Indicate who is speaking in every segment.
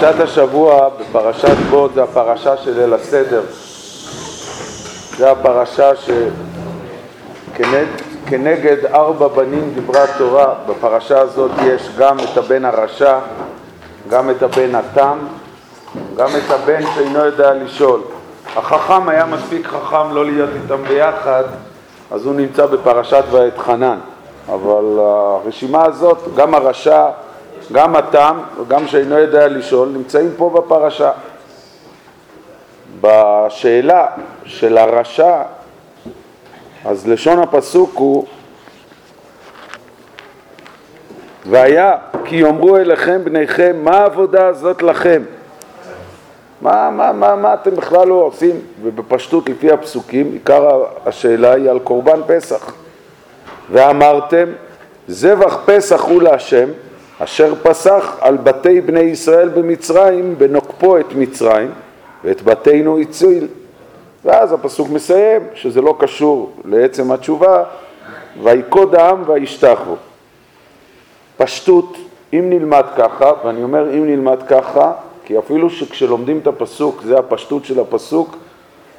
Speaker 1: פרשת השבוע בפרשת בו זה הפרשה של ליל הסדר. זה הפרשה שכנגד ארבע בנים דיברה התורה. בפרשה הזאת יש גם את הבן הרשע, גם את הבן התם, גם את הבן שאינו יודע לשאול. החכם היה מספיק חכם לא להיות איתם ביחד, אז הוא נמצא בפרשת ואתחנן. אבל הרשימה הזאת, גם הרשע גם התם וגם שאינו יודע לשאול נמצאים פה בפרשה. בשאלה של הרשע, אז לשון הפסוק הוא והיה כי יאמרו אליכם בניכם מה העבודה הזאת לכם? מה, מה, מה, מה אתם בכלל לא עושים? ובפשטות לפי הפסוקים עיקר השאלה היא על קורבן פסח ואמרתם זבח פסח הוא להשם אשר פסח על בתי בני ישראל במצרים בנוקפו את מצרים ואת בתינו הציל. ואז הפסוק מסיים שזה לא קשור לעצם התשובה ויקוד העם וישתחו פשטות אם נלמד ככה ואני אומר אם נלמד ככה כי אפילו שכשלומדים את הפסוק זה הפשטות של הפסוק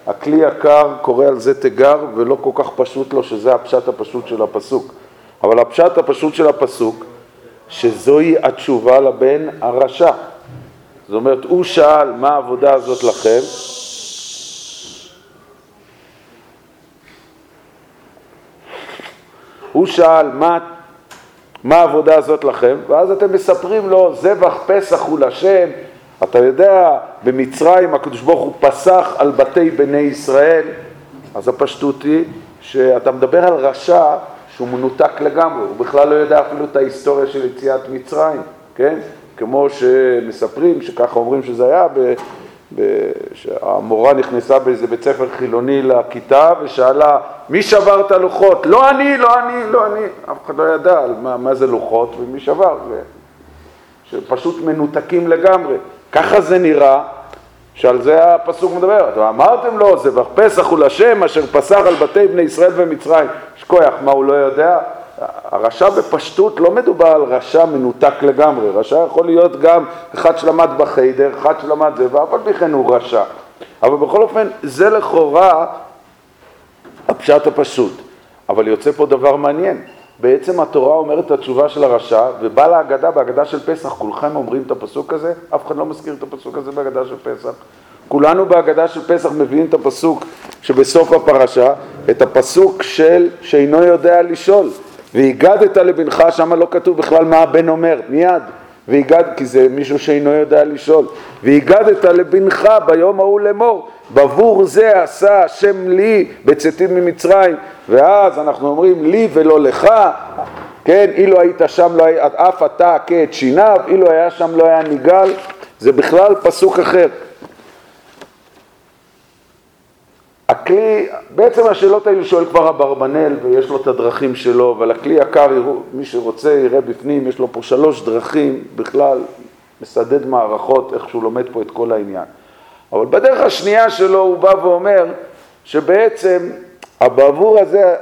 Speaker 1: הכלי יקר קורא על זה תיגר ולא כל כך פשוט לו שזה הפשט הפשוט של הפסוק. אבל הפשט הפשוט של הפסוק שזוהי התשובה לבן הרשע. זאת אומרת, הוא שאל מה העבודה הזאת לכם, הוא שאל מה, העבודה הזאת לכם, ואז אתם מספרים לו, זבח פסח הוא לשם, אתה יודע, במצרים הקדוש ברוך הוא פסח על בתי בני ישראל, אז הפשטות היא שאתה מדבר על רשע שהוא מנותק לגמרי, הוא בכלל לא יודע אפילו את ההיסטוריה של יציאת מצרים, כן? כמו שמספרים, שככה אומרים שזה היה, ב, ב, שהמורה נכנסה באיזה בית ספר חילוני לכיתה ושאלה מי שבר את הלוחות? לא אני, לא אני, לא אני. אף אחד לא ידע על מה, מה זה לוחות ומי שבר, ו... שפשוט מנותקים לגמרי. ככה זה נראה שעל זה הפסוק מדבר. אמרתם לו, זבח פסח הוא לשם אשר פסח על בתי בני ישראל ומצרים. יש כוח, מה הוא לא יודע? הרשע בפשטות לא מדובר על רשע מנותק לגמרי, רשע יכול להיות גם אחד שלמד בחיידר, אחד שלמד זה, ואף על פי כן הוא רשע. אבל בכל אופן, זה לכאורה הפשט הפשוט. אבל יוצא פה דבר מעניין. בעצם התורה אומרת את התשובה של הרשע, ובא להגדה, בהגדה של פסח, כולכם אומרים את הפסוק הזה? אף אחד לא מזכיר את הפסוק הזה בהגדה של פסח. כולנו בהגדה של פסח מביאים את הפסוק שבסוף הפרשה, את הפסוק של שאינו יודע לשאול. והגדת לבנך, שם לא כתוב בכלל מה הבן אומר, מיד. והגד, כי זה מישהו שאינו יודע לשאול. והגדת לבנך ביום ההוא לאמור, בבור זה עשה השם לי בצאתים ממצרים. ואז אנחנו אומרים לי ולא לך, כן, אילו היית שם, לא היה, אף אתה הכה את שיניו, אילו היה שם לא היה ניגל, זה בכלל פסוק אחר. הכלי, בעצם השאלות האלו שואל כבר אברבנאל ויש לו את הדרכים שלו, אבל הכלי יקר, מי שרוצה יראה בפנים, יש לו פה שלוש דרכים בכלל, מסדד מערכות, איך שהוא לומד פה את כל העניין. אבל בדרך השנייה שלו הוא בא ואומר שבעצם הבעבור הזה,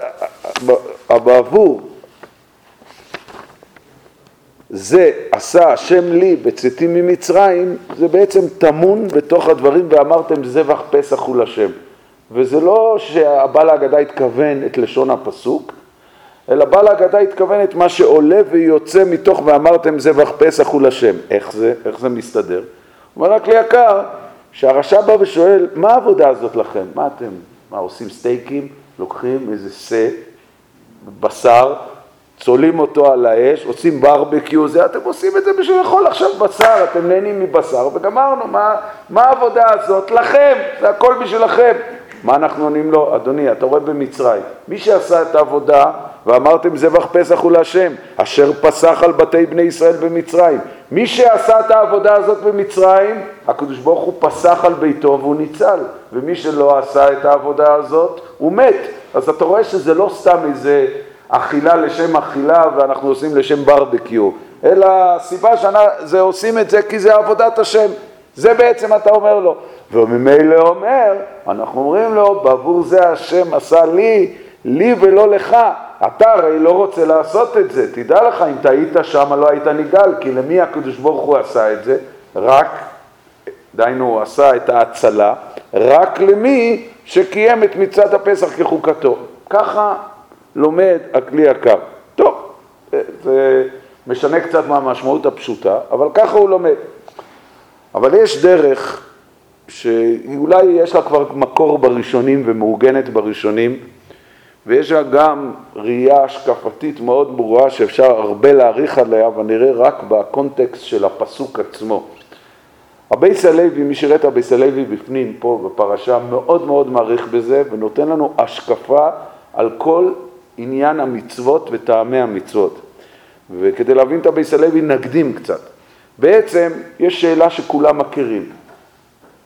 Speaker 1: הבעבור זה עשה השם לי בצאתי ממצרים, זה בעצם טמון בתוך הדברים ואמרתם זבח פסח הוא לשם. וזה לא שהבעל ההגדה התכוון את לשון הפסוק, אלא בעל ההגדה התכוון את מה שעולה ויוצא מתוך ואמרתם זבח פסח הוא לשם. איך זה? איך זה מסתדר? הוא אומר רק ליקר, שהרשע בא ושואל, מה העבודה הזאת לכם? מה אתם, מה עושים סטייקים? לוקחים איזה שא, בשר, צולים אותו על האש, עושים ברבקיו, זה, אתם עושים את זה בשביל לאכול עכשיו בשר, אתם נהנים מבשר, וגמרנו, מה, מה העבודה הזאת? לכם, זה הכל בשבילכם. מה אנחנו עונים לו? אדוני, אתה רואה במצרים, מי שעשה את העבודה ואמרתם זבח פסח הוא להשם, אשר פסח על בתי בני ישראל במצרים. מי שעשה את העבודה הזאת במצרים, הקדוש ברוך הוא פסח על ביתו והוא ניצל, ומי שלא עשה את העבודה הזאת, הוא מת. אז אתה רואה שזה לא סתם איזה אכילה לשם אכילה ואנחנו עושים לשם ברבקיו, אלא הסיבה שזה עושים את זה כי זה עבודת השם. זה בעצם אתה אומר לו. וממילא אומר, אנחנו אומרים לו, בעבור זה השם עשה לי, לי ולא לך. אתה הרי לא רוצה לעשות את זה, תדע לך, אם טעית שם לא היית נגאל, כי למי הקדוש ברוך הוא עשה את זה? רק, דהיינו הוא עשה את ההצלה, רק למי שקיים את מצוות הפסח כחוקתו. ככה לומד הכלי יקר. טוב, זה משנה קצת מהמשמעות הפשוטה, אבל ככה הוא לומד. אבל יש דרך שאולי יש לה כבר מקור בראשונים ומעוגנת בראשונים, ויש לה גם ראייה השקפתית מאוד ברורה שאפשר הרבה להאריך עליה, ונראה רק בקונטקסט של הפסוק עצמו. הבייס הלוי, מי שראה את הבייס הלוי בפנים, פה בפרשה, מאוד מאוד מאריך בזה, ונותן לנו השקפה על כל עניין המצוות וטעמי המצוות. וכדי להבין את הבייס הלוי נקדים קצת. בעצם יש שאלה שכולם מכירים.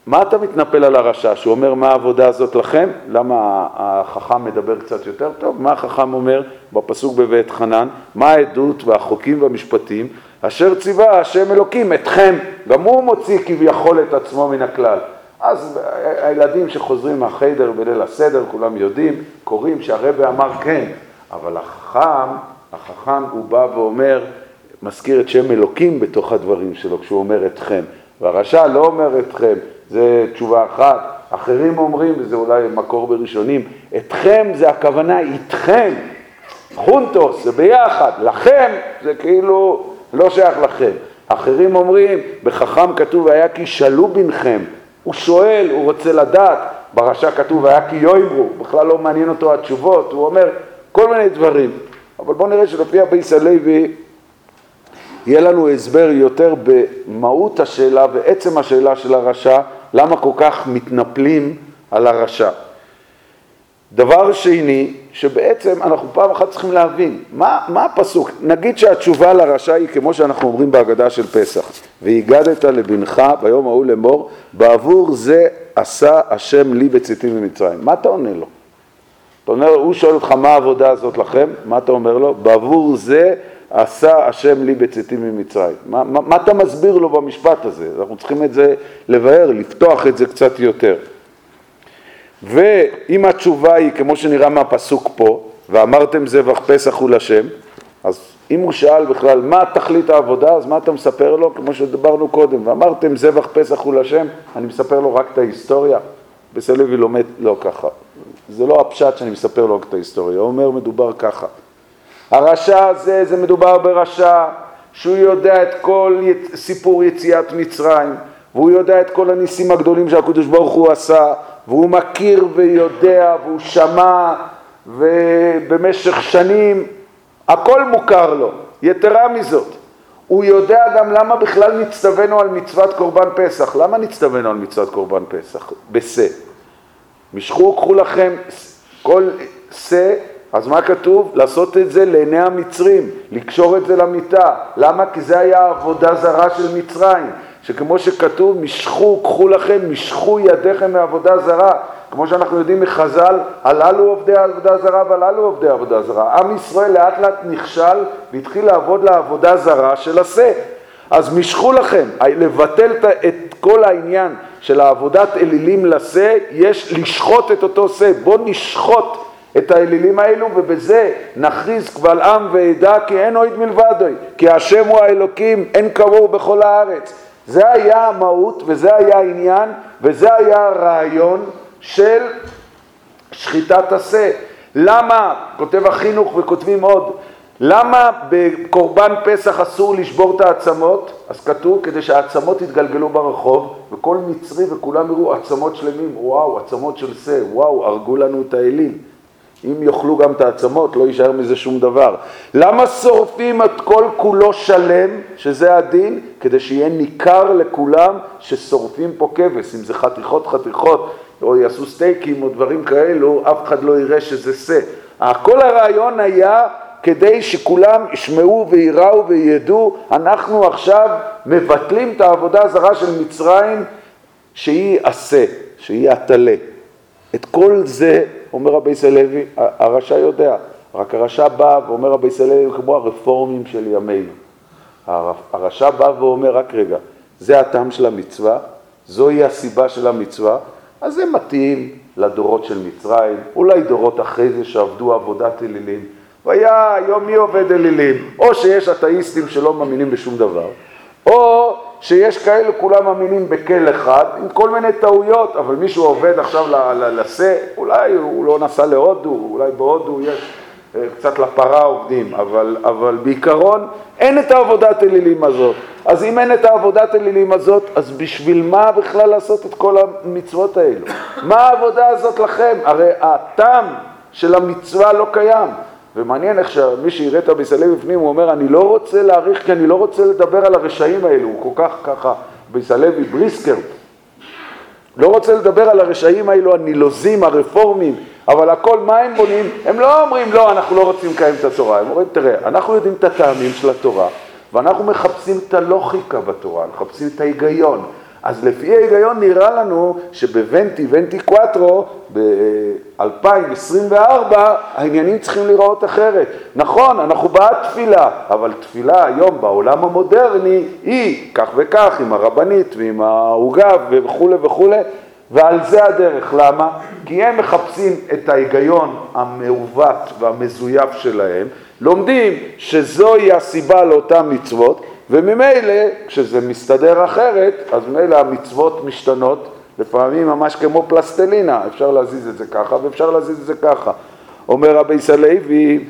Speaker 1: מה אתה מתנפל על הרשע? שהוא אומר מה העבודה הזאת לכם? למה החכם מדבר קצת יותר טוב? מה החכם אומר בפסוק בבית חנן? מה העדות והחוקים והמשפטים? אשר ציווה השם אלוקים אתכם. גם הוא מוציא כביכול את עצמו מן הכלל. אז הילדים שחוזרים מהחיידר בליל הסדר, כולם יודעים, קוראים שהרבה אמר כן, אבל החכם, החכם הוא בא ואומר, מזכיר את שם אלוקים בתוך הדברים שלו כשהוא אומר אתכם. והרשע לא אומר אתכם, זה תשובה אחת. אחרים אומרים, וזה אולי מקור בראשונים, אתכם זה הכוונה איתכם, חונטוס, זה ביחד, לכם זה כאילו לא שייך לכם. אחרים אומרים, בחכם כתוב היה כי שאלו בנכם, הוא שואל, הוא רוצה לדעת, ברשע כתוב היה כי יאמרו, בכלל לא מעניין אותו התשובות, הוא אומר כל מיני דברים. אבל בואו נראה שלפי הבייס הלוי יהיה לנו הסבר יותר במהות השאלה ועצם השאלה של הרשע, למה כל כך מתנפלים על הרשע. דבר שני, שבעצם אנחנו פעם אחת צריכים להבין, מה, מה הפסוק? נגיד שהתשובה לרשע היא כמו שאנחנו אומרים בהגדה של פסח, והגדת לבנך ביום ההוא לאמור, בעבור זה עשה השם לי בצאתי ממצרים. מה אתה עונה לו? אתה אומר, הוא שואל אותך מה העבודה הזאת לכם, מה אתה אומר לו? בעבור זה עשה השם לי בצאתי ממצרים. מה, מה, מה אתה מסביר לו במשפט הזה? אנחנו צריכים את זה לבאר, לפתוח את זה קצת יותר. ואם התשובה היא, כמו שנראה מהפסוק פה, ואמרתם זבח פסח הוא לשם, אז אם הוא שאל בכלל מה תכלית העבודה, אז מה אתה מספר לו? כמו שדיברנו קודם, ואמרתם זבח פסח הוא לשם, אני מספר לו רק את ההיסטוריה. בסלוי לומד לא ככה. זה לא הפשט שאני מספר לו רק את ההיסטוריה, הוא אומר מדובר ככה. הרשע הזה, זה מדובר ברשע שהוא יודע את כל סיפור יציאת מצרים, והוא יודע את כל הניסים הגדולים שהקדוש ברוך הוא עשה, והוא מכיר ויודע והוא שמע ובמשך שנים הכל מוכר לו. יתרה מזאת, הוא יודע גם למה בכלל נצטווינו על מצוות קורבן פסח. למה נצטווינו על מצוות קורבן פסח? בשה. משכו קחו לכם כל שא, אז מה כתוב? לעשות את זה לעיני המצרים, לקשור את זה למיטה. למה? כי זה היה עבודה זרה של מצרים. שכמו שכתוב, משכו, קחו לכם, משכו ידיכם מעבודה זרה. כמו שאנחנו יודעים מחז"ל, הללו עובדי עבודה זרה והללו עובדי עבודה זרה. עם ישראל לאט לאט נכשל והתחיל לעבוד לעבודה זרה של עשה. אז משכו לכם, לבטל את כל העניין של העבודת אלילים לשה, יש לשחוט את אותו שה. בואו נשחוט את האלילים האלו ובזה נכריז קבל עם ועדה כי אין אוהד מלבדוי, כי השם הוא האלוקים, אין כמוהו בכל הארץ. זה היה המהות וזה היה העניין וזה היה הרעיון של שחיטת השה. למה, כותב החינוך וכותבים עוד, למה בקורבן פסח אסור לשבור את העצמות? אז כתוב כדי שהעצמות יתגלגלו ברחוב וכל מצרי וכולם יראו עצמות שלמים, וואו, עצמות של שה, וואו, הרגו לנו את האלים. אם יאכלו גם את העצמות, לא יישאר מזה שום דבר. למה שורפים את כל כולו שלם, שזה הדין? כדי שיהיה ניכר לכולם ששורפים פה כבש, אם זה חתיכות חתיכות, או יעשו סטייקים או דברים כאלו, אף אחד לא יראה שזה שא. כל הרעיון היה כדי שכולם ישמעו וייראו וידעו, אנחנו עכשיו מבטלים את העבודה הזרה של מצרים שהיא עשה, שהיא הטלה. את כל זה אומר רבי סלוי, הרשע יודע, רק הרשע בא ואומר רבי סלוי כמו הרפורמים של ימינו. הרשע בא ואומר, רק רגע, זה הטעם של המצווה, זוהי הסיבה של המצווה, אז זה מתאים לדורות של מצרים, אולי דורות אחרי זה שעבדו עבודת אלילים, והיה היום מי עובד אלילים, או שיש אתאיסטים שלא מאמינים בשום דבר, או שיש כאלה כולם מאמינים בכל אחד, עם כל מיני טעויות, אבל מישהו עובד עכשיו לשה, אולי הוא לא נסע להודו, אולי בהודו יש אה, קצת לפרה עובדים, אבל, אבל בעיקרון אין את העבודת אלילים הזאת. אז אם אין את העבודת אלילים הזאת, אז בשביל מה בכלל לעשות את כל המצוות האלו? מה העבודה הזאת לכם? הרי הטעם של המצווה לא קיים. ומעניין איך שמי שיראה את הביסלב בפנים, הוא אומר, אני לא רוצה להעריך כי אני לא רוצה לדבר על הרשעים האלו, הוא כל כך ככה, ביסלבי בריסקר, לא רוצה לדבר על הרשעים האלו, הנילוזים, הרפורמים, אבל הכל, מה הם בונים? הם לא אומרים, לא, אנחנו לא רוצים לקיים את התורה, הם אומרים, תראה, אנחנו יודעים את הטעמים של התורה, ואנחנו מחפשים את הלוכיקה בתורה, מחפשים את ההיגיון. אז לפי ההיגיון נראה לנו שבוונטי, ונטי קוואטרו, ב-2024, העניינים צריכים להיראות אחרת. נכון, אנחנו בעד תפילה, אבל תפילה היום בעולם המודרני היא כך וכך, עם הרבנית ועם העוגה וכולי וכולי, ועל זה הדרך. למה? כי הם מחפשים את ההיגיון המעוות והמזויף שלהם, לומדים שזוהי הסיבה לאותן מצוות, וממילא, כשזה מסתדר אחרת, אז ממילא המצוות משתנות, לפעמים ממש כמו פלסטלינה, אפשר להזיז את זה ככה ואפשר להזיז את זה ככה. אומר רבי סלוי,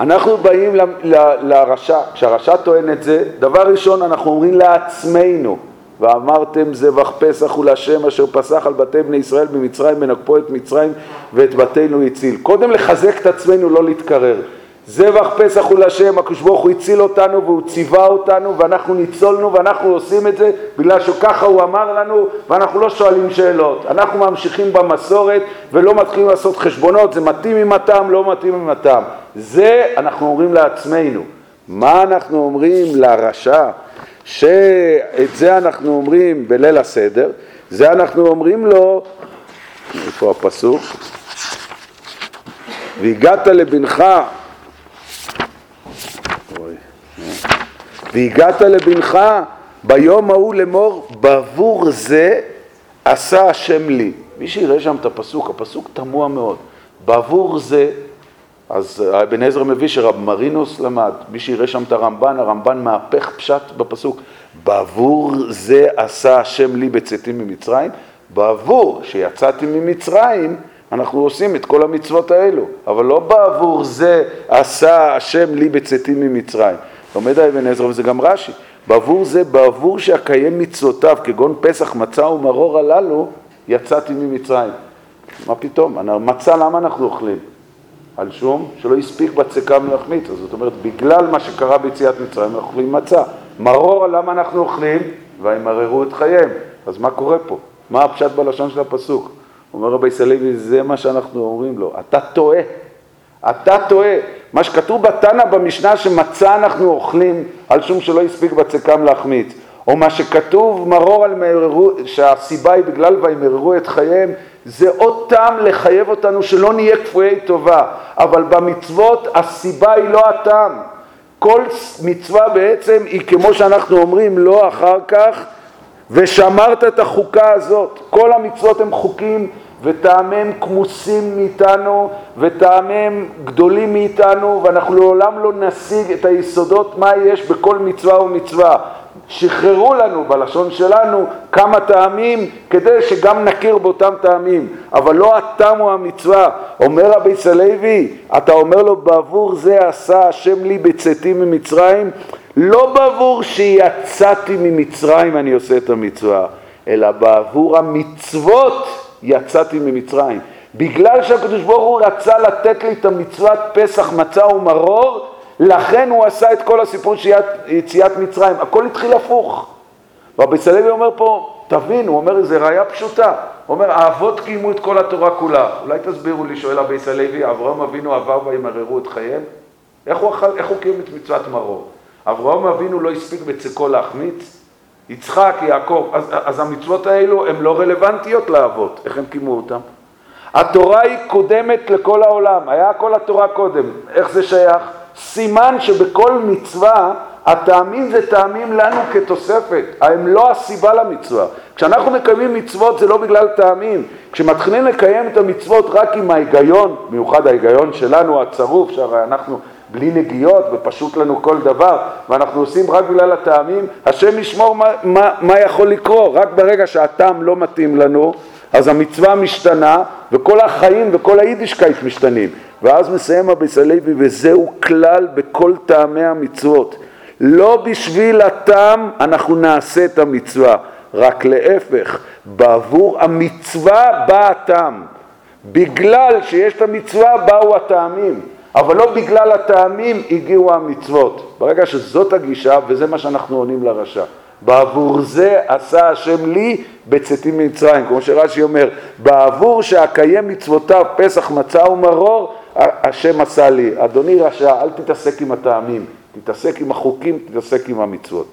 Speaker 1: אנחנו באים ל, ל, לרשע, כשהרשע טוען את זה, דבר ראשון אנחנו אומרים לעצמנו, ואמרתם זבח פסח הוא להשם אשר פסח על בתי בני ישראל במצרים ונקפו את מצרים ואת בתינו הציל. קודם לחזק את עצמנו, לא להתקרר. זבח פסח הוא להשם, הקדוש ברוך הוא הציל אותנו והוא ציווה אותנו ואנחנו ניצולנו ואנחנו עושים את זה בגלל שככה הוא אמר לנו ואנחנו לא שואלים שאלות, אנחנו ממשיכים במסורת ולא מתחילים לעשות חשבונות, זה מתאים עם הטעם, לא מתאים עם הטעם. זה אנחנו אומרים לעצמנו. מה אנחנו אומרים לרשע? שאת זה אנחנו אומרים בליל הסדר, זה אנחנו אומרים לו, איפה הפסוק? והגעת לבנך והגעת לבנך ביום ההוא לאמור, בעבור זה עשה השם לי. מי שיראה שם את הפסוק, הפסוק תמוה מאוד. בעבור זה, אז אבן עזרא מביא שרב מרינוס למד, מי שיראה שם את הרמב"ן, הרמב"ן מהפך פשט בפסוק. בעבור זה עשה השם לי בצאתי ממצרים, בעבור שיצאתי ממצרים, אנחנו עושים את כל המצוות האלו, אבל לא בעבור זה עשה השם לי בצאתי ממצרים. לומד האבן עזרא וזה גם רש"י, בעבור זה, בעבור שאקיים מצוותיו, כגון פסח, מצה ומרור הללו, יצאתי ממצרים. מה פתאום? מצה למה אנחנו אוכלים? על שום שלא הספיק בצקה מלחמית, זאת אומרת, בגלל מה שקרה ביציאת מצרים אנחנו אוכלים מצה. מרור למה אנחנו אוכלים? וימררו את חייהם. אז מה קורה פה? מה הפשט בלשון של הפסוק? אומר רבי סלוי, זה מה שאנחנו אומרים לו, אתה טועה. אתה טועה. מה שכתוב בתנא במשנה שמצה אנחנו אוכלים על שום שלא הספיק בצקם להחמיץ, או מה שכתוב מרור על מררו, שהסיבה היא בגלל וימררו את חייהם, זה עוד טעם לחייב אותנו שלא נהיה כפויי טובה, אבל במצוות הסיבה היא לא הטעם. כל מצווה בעצם היא כמו שאנחנו אומרים לא אחר כך ושמרת את החוקה הזאת. כל המצוות הם חוקים וטעמיהם כמוסים מאיתנו וטעמיהם גדולים מאיתנו ואנחנו לעולם לא נשיג את היסודות מה יש בכל מצווה ומצווה. שחררו לנו בלשון שלנו כמה טעמים כדי שגם נכיר באותם טעמים, אבל לא הטעם הוא המצווה. אומר רבי סלוי, אתה אומר לו בעבור זה עשה השם לי בצאתי ממצרים, לא בעבור שיצאתי ממצרים אני עושה את המצווה, אלא בעבור המצוות יצאתי ממצרים. בגלל שהקדוש ברוך הוא רצה לתת לי את המצוות פסח, מצה ומרור, לכן הוא עשה את כל הסיפור של יציאת מצרים. הכל התחיל הפוך. רבי סלוי אומר פה, תבין, הוא אומר, איזה ראייה פשוטה. הוא אומר, האבות קיימו את כל התורה כולה. אולי תסבירו לי, שואל רבי סלוי, אברהם אבינו עבר וימררו את חייהם? איך הוא, איך הוא קיים את מצוות מרור? אברהם אבינו לא הספיק בצקו להחמיץ? יצחק, יעקב, אז, אז המצוות האלו הן לא רלוונטיות לאבות, איך הם קיימו אותן? התורה היא קודמת לכל העולם, היה כל התורה קודם, איך זה שייך? סימן שבכל מצווה הטעמים זה טעמים לנו כתוספת, הם לא הסיבה למצווה. כשאנחנו מקיימים מצוות זה לא בגלל טעמים, כשמתחילים לקיים את המצוות רק עם ההיגיון, במיוחד ההיגיון שלנו הצרוף, שהרי אנחנו בלי נגיעות ופשוט לנו כל דבר, ואנחנו עושים רק בגלל הטעמים, השם ישמור מה, מה, מה יכול לקרות, רק ברגע שהטעם לא מתאים לנו, אז המצווה משתנה, וכל החיים וכל היידישקייט משתנים. ואז מסיים אביס הלוי, וזהו כלל בכל טעמי המצוות. לא בשביל הטעם אנחנו נעשה את המצווה, רק להפך, בעבור המצווה בא הטעם. בגלל שיש את המצווה באו הטעמים, אבל לא בגלל הטעמים הגיעו המצוות. ברגע שזאת הגישה, וזה מה שאנחנו עונים לרשע. בעבור זה עשה השם לי בצאתי ממצרים, כמו שרש"י אומר, בעבור שאקיים מצוותיו פסח מצה ומרור, השם עשה לי. אדוני רשע, אל תתעסק עם הטעמים, תתעסק עם החוקים, תתעסק עם המצוות.